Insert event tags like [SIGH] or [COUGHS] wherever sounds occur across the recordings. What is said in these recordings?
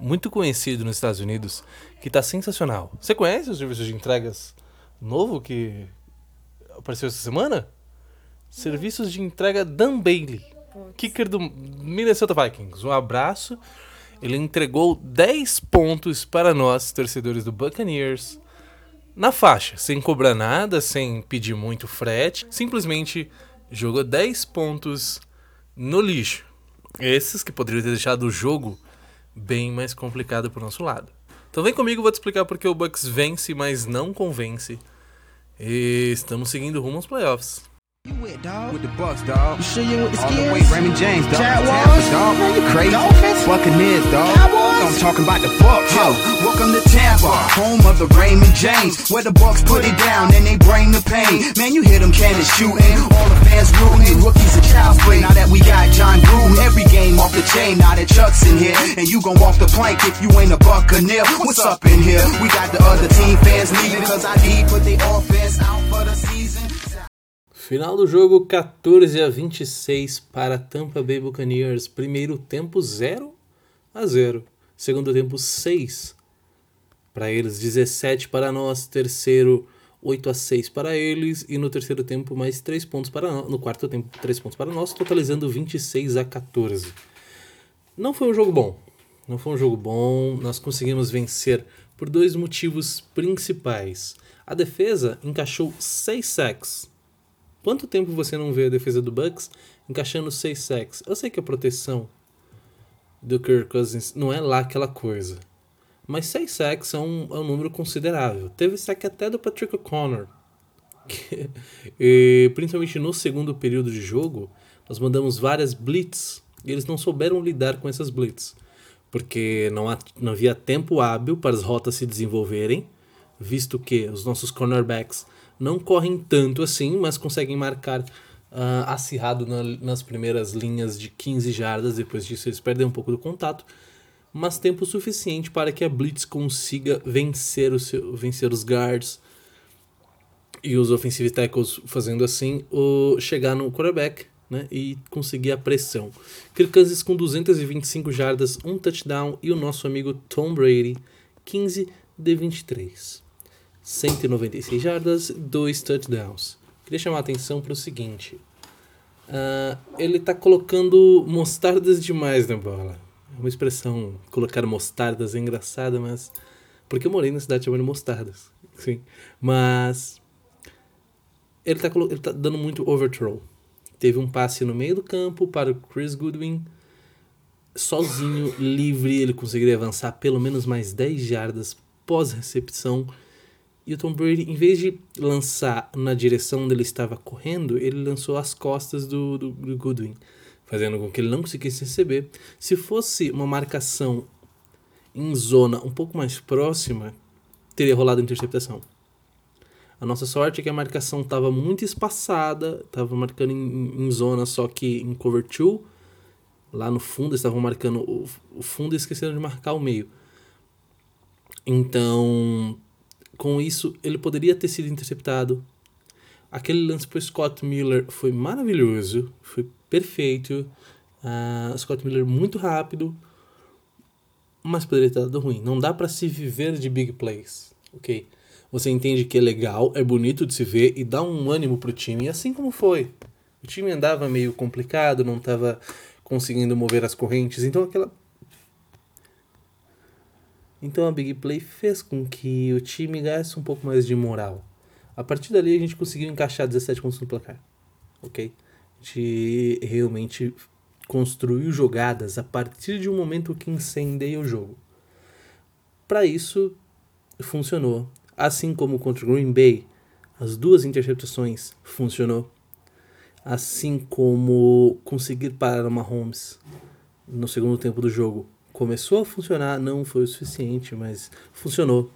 muito conhecido nos Estados Unidos que está sensacional. Você conhece o serviço de entregas novo que apareceu essa semana? Serviços de entrega Dan Bailey, kicker do Minnesota Vikings. Um abraço. Ele entregou 10 pontos para nós, torcedores do Buccaneers, na faixa, sem cobrar nada, sem pedir muito frete. Simplesmente jogou 10 pontos no lixo. Esses que poderiam ter deixado o jogo bem mais complicado pro nosso lado. Então vem comigo, vou te explicar porque o Bucks vence, mas não convence. E estamos seguindo rumo aos playoffs. You with, dog? With the Bucks, dog. You sure you with the All the way Raymond James, dog. Jaguars, dog. Man, you crazy. Dolphins, Buccaneers, dog. Cowboys. I'm talking about the Bucks, yo. Welcome to Tampa, home of the Raymond James, where the Bucks put it down and they bring the pain. Man, you hear them cannons shooting, all the fans rooting, rookies and child's play. Now that we got John Gruden, every game Now that Chuck's in here, and you gon' walk the plank if you ain't a Buccaneer. What's up in here? We got the other team fans cause I need put the offense out for the season. Final do jogo 14 a 26 para Tampa Bay Buccaneers. Primeiro tempo 0 a 0. Segundo tempo 6 para eles, 17 para nós. Terceiro 8 a 6 para eles e no terceiro tempo mais 3 pontos para. No quarto tempo 3 pontos para nós, totalizando 26 a 14. Não foi um jogo bom. Não foi um jogo bom. Nós conseguimos vencer por dois motivos principais. A defesa encaixou 6 sacks Quanto tempo você não vê a defesa do Bucks encaixando 6 sacks? Eu sei que a proteção do Kirk Cousins não é lá aquela coisa. Mas 6 sacks é um, é um número considerável. Teve sack até do Patrick O'Connor. [LAUGHS] e, principalmente no segundo período de jogo, nós mandamos várias blitz e eles não souberam lidar com essas blitz. Porque não, há, não havia tempo hábil para as rotas se desenvolverem, visto que os nossos cornerbacks não correm tanto assim, mas conseguem marcar uh, acirrado na, nas primeiras linhas de 15 jardas. Depois disso, eles perdem um pouco do contato, mas tempo suficiente para que a Blitz consiga vencer, o seu, vencer os guards e os offensive tackles fazendo assim, o, chegar no quarterback né, e conseguir a pressão. Kirk Cousins com 225 jardas, um touchdown e o nosso amigo Tom Brady, 15 de 23. 196 jardas, 2 touchdowns. Queria chamar a atenção para o seguinte: uh, ele está colocando mostardas demais na bola. É uma expressão, colocar mostardas é engraçada, mas. Porque eu morei na cidade chamando mostardas. Sim. Mas. Ele está tá dando muito overthrow. Teve um passe no meio do campo para o Chris Goodwin. Sozinho, [LAUGHS] livre, ele conseguiria avançar pelo menos mais 10 jardas pós-recepção e o Tom Brady, em vez de lançar na direção onde ele estava correndo, ele lançou às costas do, do, do Goodwin, fazendo com que ele não conseguisse receber. Se fosse uma marcação em zona um pouco mais próxima, teria rolado a interceptação. A nossa sorte é que a marcação estava muito espaçada, estava marcando em, em, zona, só que em cover 2, lá no fundo, estavam marcando o, o fundo e esqueceram de marcar o meio. Então, com isso, ele poderia ter sido interceptado. Aquele lance para Scott Miller foi maravilhoso, foi perfeito. Uh, Scott Miller muito rápido, mas poderia ter dado ruim. Não dá para se viver de big plays, ok? Você entende que é legal, é bonito de se ver e dá um ânimo pro time, assim como foi. O time andava meio complicado, não estava conseguindo mover as correntes, então aquela então a Big Play fez com que o time ganhasse um pouco mais de moral. A partir dali a gente conseguiu encaixar 17 pontos no placar. Ok? A gente realmente construiu jogadas a partir de um momento que incendeia o jogo. Para isso, funcionou. Assim como contra Green Bay, as duas interceptações funcionou. Assim como conseguir parar o Mahomes no segundo tempo do jogo começou a funcionar, não foi o suficiente, mas funcionou.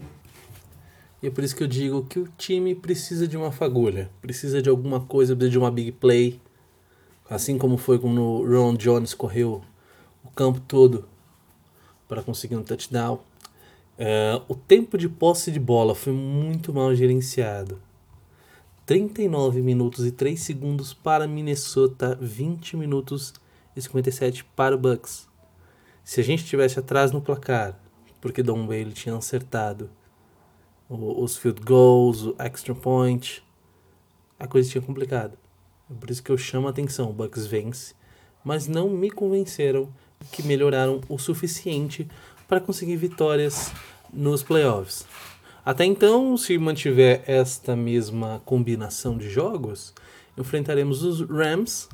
E é por isso que eu digo que o time precisa de uma fagulha, precisa de alguma coisa, precisa de uma big play. Assim como foi quando o Ron Jones correu o campo todo para conseguir um touchdown. É, o tempo de posse de bola foi muito mal gerenciado. 39 minutos e 3 segundos para Minnesota, 20 minutos e 57 para o Bucks. Se a gente estivesse atrás no placar, porque Don Bailey tinha acertado os field goals, o extra point, a coisa tinha complicado. É por isso que eu chamo a atenção. O Bucks vence, mas não me convenceram que melhoraram o suficiente para conseguir vitórias nos playoffs. Até então, se mantiver esta mesma combinação de jogos, enfrentaremos os Rams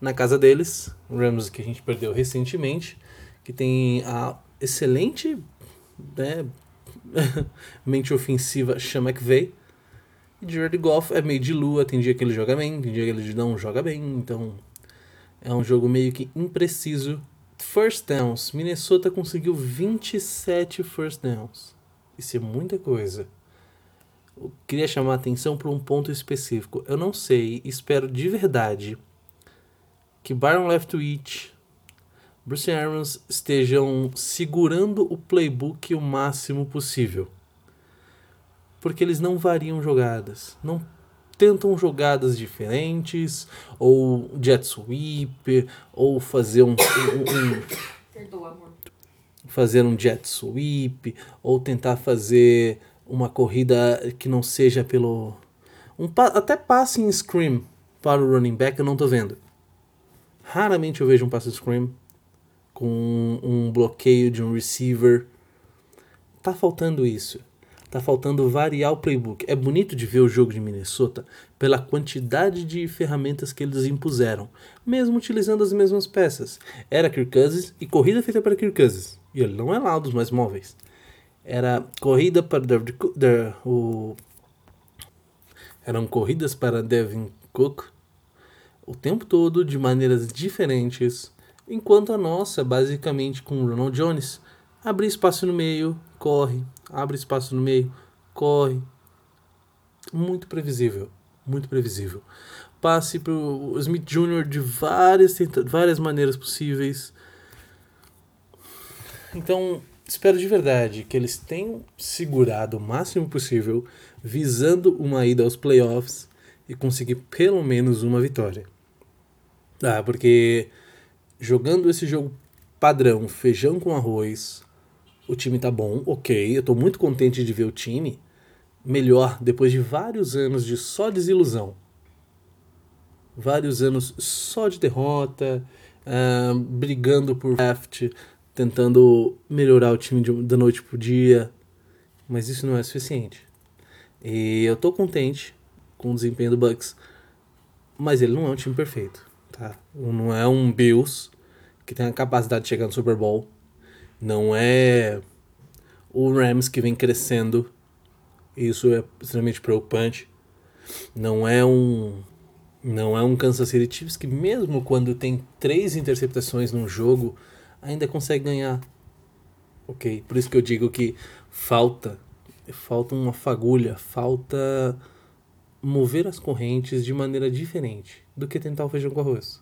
na casa deles, Rams que a gente perdeu recentemente, que tem a excelente né, [LAUGHS] mente ofensiva Sean McVay. E Jared Goff é meio de lua, tem dia que ele joga bem, tem dia que ele não joga bem, então é um jogo meio que impreciso. First downs, Minnesota conseguiu 27 first downs. Isso é muita coisa. Eu queria chamar a atenção para um ponto específico. Eu não sei, espero de verdade que Byron Leftwich, Bruce Arians estejam segurando o playbook o máximo possível. Porque eles não variam jogadas, não tentam jogadas diferentes, ou jet sweep, ou fazer um, um, um Perdoa, amor. fazer um jet sweep, ou tentar fazer uma corrida que não seja pelo um até passing screen para o running back eu não tô vendo. Raramente eu vejo um passe screen com um bloqueio de um receiver. Tá faltando isso. Tá faltando variar o playbook. É bonito de ver o jogo de Minnesota pela quantidade de ferramentas que eles impuseram, mesmo utilizando as mesmas peças. Era Kirk Cousins e corrida feita para Kirk Cousins. E ele não é lá dos mais móveis. Era corrida para Devin Cook, o eram corridas para Devin Cook o tempo todo de maneiras diferentes, enquanto a nossa, basicamente com Ronald Jones, abre espaço no meio, corre, abre espaço no meio, corre. Muito previsível, muito previsível. Passe para o Smith Jr. de várias, várias maneiras possíveis. Então, espero de verdade que eles tenham segurado o máximo possível, visando uma ida aos playoffs e conseguir pelo menos uma vitória. Ah, porque jogando esse jogo padrão, feijão com arroz, o time tá bom, ok. Eu tô muito contente de ver o time melhor depois de vários anos de só desilusão. Vários anos só de derrota, ah, brigando por draft, tentando melhorar o time de- da noite pro dia. Mas isso não é suficiente. E eu tô contente com o desempenho do Bucks, mas ele não é um time perfeito, tá? Não é um Bills que tem a capacidade de chegar no Super Bowl. Não é o Rams que vem crescendo. Isso é extremamente preocupante. Não é um não é um Kansas City Chiefs que mesmo quando tem três interceptações num jogo ainda consegue ganhar. Ok, por isso que eu digo que falta falta uma fagulha, falta mover as correntes de maneira diferente do que tentar o feijão com arroz.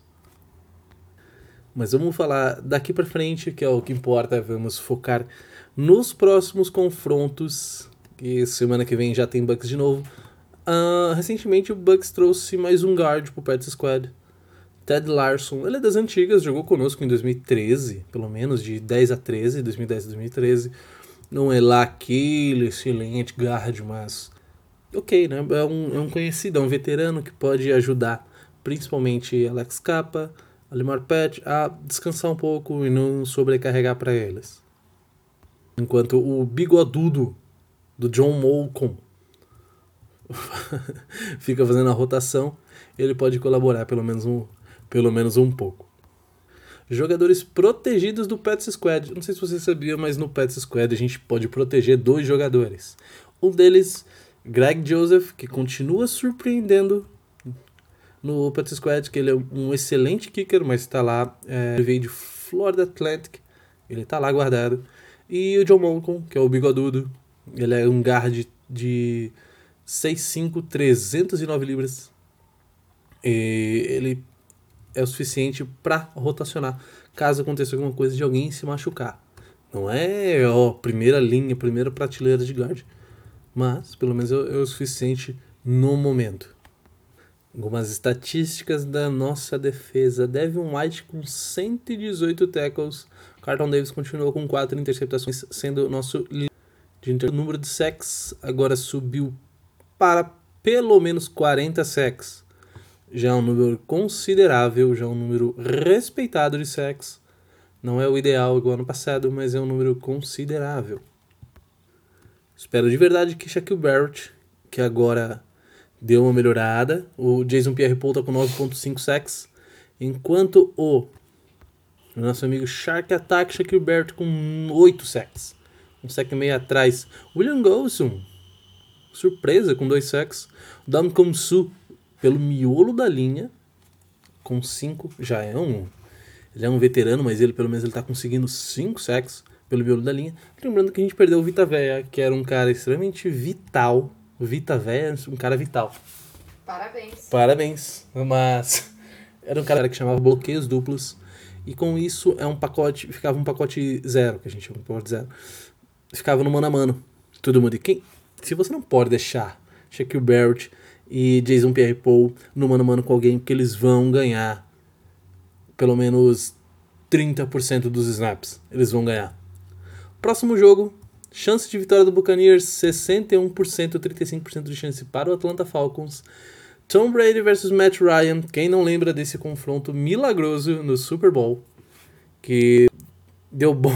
Mas vamos falar daqui para frente, que é o que importa, vamos focar nos próximos confrontos. E semana que vem já tem Bucks de novo. Ah, recentemente o Bucks trouxe mais um guard pro Pets Squad. Ted Larson, ele é das antigas, jogou conosco em 2013, pelo menos de 10 a 13, 2010 a 2013. Não é lá aquele excelente guard, mas ok, né? É um, é um conhecido, é um veterano que pode ajudar, principalmente Alex Capa, Alimar Patch, a descansar um pouco e não sobrecarregar para eles. Enquanto o bigodudo do John Molcom [LAUGHS] fica fazendo a rotação, ele pode colaborar pelo menos um, pelo menos um pouco. Jogadores protegidos do Pets Squad. Não sei se você sabia, mas no Pets Squad a gente pode proteger dois jogadores. Um deles, Greg Joseph, que continua surpreendendo no Pets Squad, que ele é um excelente kicker, mas está lá. É, ele veio de Florida Atlantic, ele está lá guardado. E o John Moncon, que é o bigodudo. Ele é um guard de 6'5", 309 libras. E ele é o suficiente para rotacionar caso aconteça alguma coisa de alguém se machucar. Não é ó, primeira linha, primeira prateleira de guard. Mas, pelo menos, é, é o suficiente no momento. Algumas estatísticas da nossa defesa. Devin White com 118 tackles. Carlton Davis continuou com 4 interceptações, sendo nosso líder. O número de sacks agora subiu para pelo menos 40 sacks. Já é um número considerável, já é um número respeitado de sacks. Não é o ideal igual ano passado, mas é um número considerável. Espero de verdade que Shaquille Barrett, que agora deu uma melhorada. O Jason Pierre-Paul tá com 9.5 sacks, enquanto o nosso amigo Shark Attack Shaquille Barrett com 8 sacks. Um sack meio atrás. William Golson, surpresa, com 2 sacks. Dam Komsu, pelo miolo da linha, com 5. Já é um... Ele é um veterano, mas ele pelo menos ele tá conseguindo 5 sacks pelo miolo da linha. Lembrando que a gente perdeu o Vita Veia, que era um cara extremamente vital Vita Véia, um cara vital. Parabéns. Parabéns. Mas [LAUGHS] era um cara que chamava bloqueios duplos. E com isso é um pacote, ficava um pacote zero, que a gente chama de pacote zero. Ficava no mano a mano. Todo mundo. E quem, se você não pode deixar Shaquille Barrett e Jason Pierre-Paul no mano a mano com alguém, porque eles vão ganhar pelo menos 30% dos snaps. Eles vão ganhar. Próximo jogo, Chance de vitória do Buccaneers, 61%, 35% de chance para o Atlanta Falcons. Tom Brady versus Matt Ryan. Quem não lembra desse confronto milagroso no Super Bowl? Que deu bom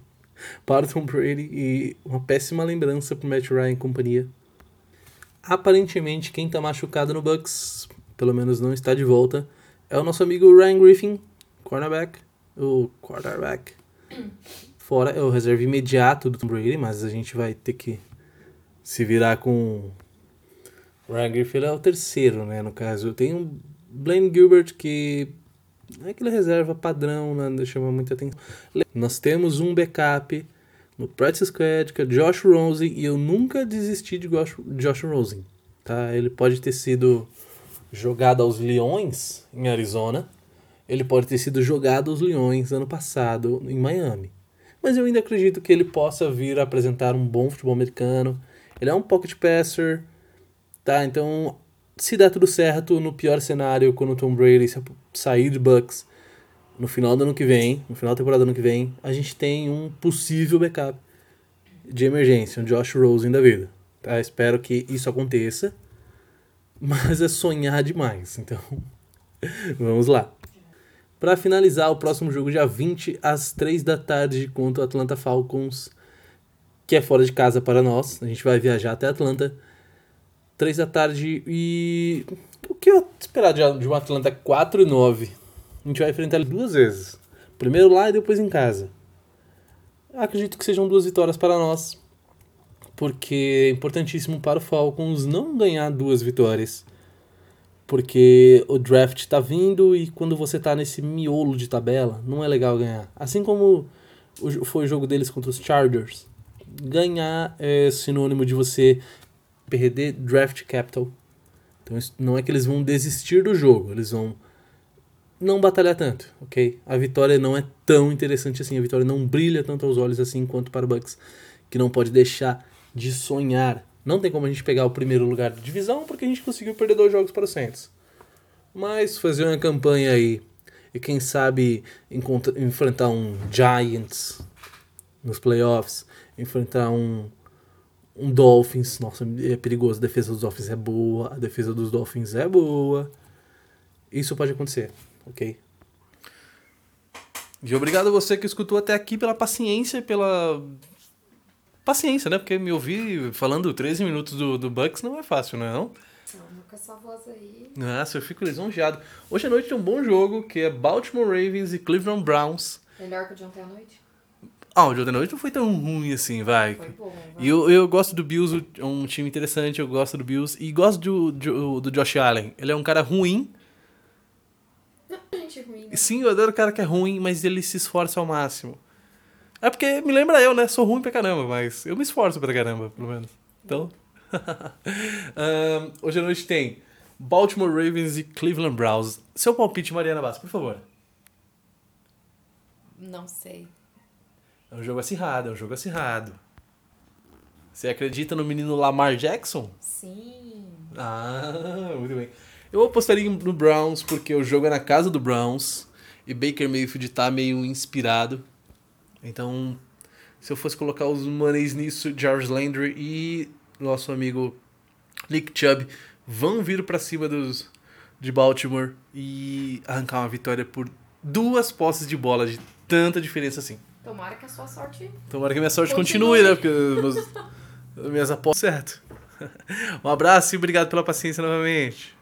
[LAUGHS] para o Tom Brady e uma péssima lembrança para Matt Ryan e companhia. Aparentemente, quem está machucado no Bucks, pelo menos não está de volta, é o nosso amigo Ryan Griffin, cornerback, o quarterback. [COUGHS] Fora é o reserva imediato do Tom Brady, mas a gente vai ter que se virar com. O Ryan Griffin é o terceiro, né? No caso, tem o Blaine Gilbert que é aquele reserva padrão, né? chama muita atenção. Nós temos um backup no practice squad, que é Josh Rosen, e eu nunca desisti de Josh, Josh Rosen, tá? Ele pode ter sido jogado aos Leões em Arizona, ele pode ter sido jogado aos Leões ano passado em Miami mas eu ainda acredito que ele possa vir a apresentar um bom futebol americano. Ele é um pocket passer, tá? Então, se der tudo certo, no pior cenário, quando o Tom Brady sair de Bucks no final do ano que vem, no final da temporada do ano que vem, a gente tem um possível backup de emergência, um Josh Rosen da vida. Tá? Espero que isso aconteça, mas é sonhar demais, então [LAUGHS] vamos lá. Para finalizar, o próximo jogo, dia 20, às 3 da tarde, contra o Atlanta Falcons, que é fora de casa para nós. A gente vai viajar até Atlanta. 3 da tarde e. O que eu esperar de, um Atlanta 4 e 9? A gente vai enfrentar ele duas vezes. Primeiro lá e depois em casa. Acredito que sejam duas vitórias para nós. Porque é importantíssimo para o Falcons não ganhar duas vitórias porque o draft está vindo e quando você está nesse miolo de tabela, não é legal ganhar. Assim como foi o jogo deles contra os Chargers. Ganhar é sinônimo de você perder draft capital. Então não é que eles vão desistir do jogo, eles vão não batalhar tanto, ok? A vitória não é tão interessante assim, a vitória não brilha tanto aos olhos assim quanto para o Bucks, que não pode deixar de sonhar não tem como a gente pegar o primeiro lugar de divisão porque a gente conseguiu perder dois jogos para o Saints. Mas fazer uma campanha aí e quem sabe enfrentar um Giants nos playoffs, enfrentar um, um Dolphins, nossa, é perigoso, a defesa dos Dolphins é boa, a defesa dos Dolphins é boa. Isso pode acontecer, ok? E obrigado a você que escutou até aqui pela paciência, pela paciência, né? Porque me ouvir falando 13 minutos do, do Bucks não é fácil, não é não? Não, com essa voz aí. Nossa, eu fico lisonjeado. Hoje à noite tem um bom jogo, que é Baltimore Ravens e Cleveland Browns. Melhor que o de ontem à noite? Ah, o de ontem à noite não foi tão ruim assim, vai. Foi bom, vai. E eu, eu gosto do Bills, é um time interessante, eu gosto do Bills. E gosto do, do, do Josh Allen. Ele é um cara ruim. Não, [COUGHS] gente ruim, né? Sim, eu adoro o cara que é ruim, mas ele se esforça ao máximo. É porque me lembra eu, né? Sou ruim pra caramba, mas eu me esforço pra caramba, pelo menos. Então. [LAUGHS] um, hoje à noite tem Baltimore Ravens e Cleveland Browns. Seu palpite, Mariana Bass, por favor. Não sei. É um jogo acirrado, é um jogo acirrado. Você acredita no menino Lamar Jackson? Sim. Ah, muito bem. Eu apostaria no Browns porque o jogo é na casa do Browns e Baker Mayfield tá meio inspirado. Então, se eu fosse colocar os maneis nisso, Jarvis Landry e nosso amigo Nick Chubb vão vir para cima dos de Baltimore e arrancar uma vitória por duas posses de bola de tanta diferença assim. Tomara que a sua sorte. Tomara que a minha sorte continue, Continue. né? Porque meus, [LAUGHS] minhas apostas certo. [LAUGHS] Um abraço e obrigado pela paciência novamente.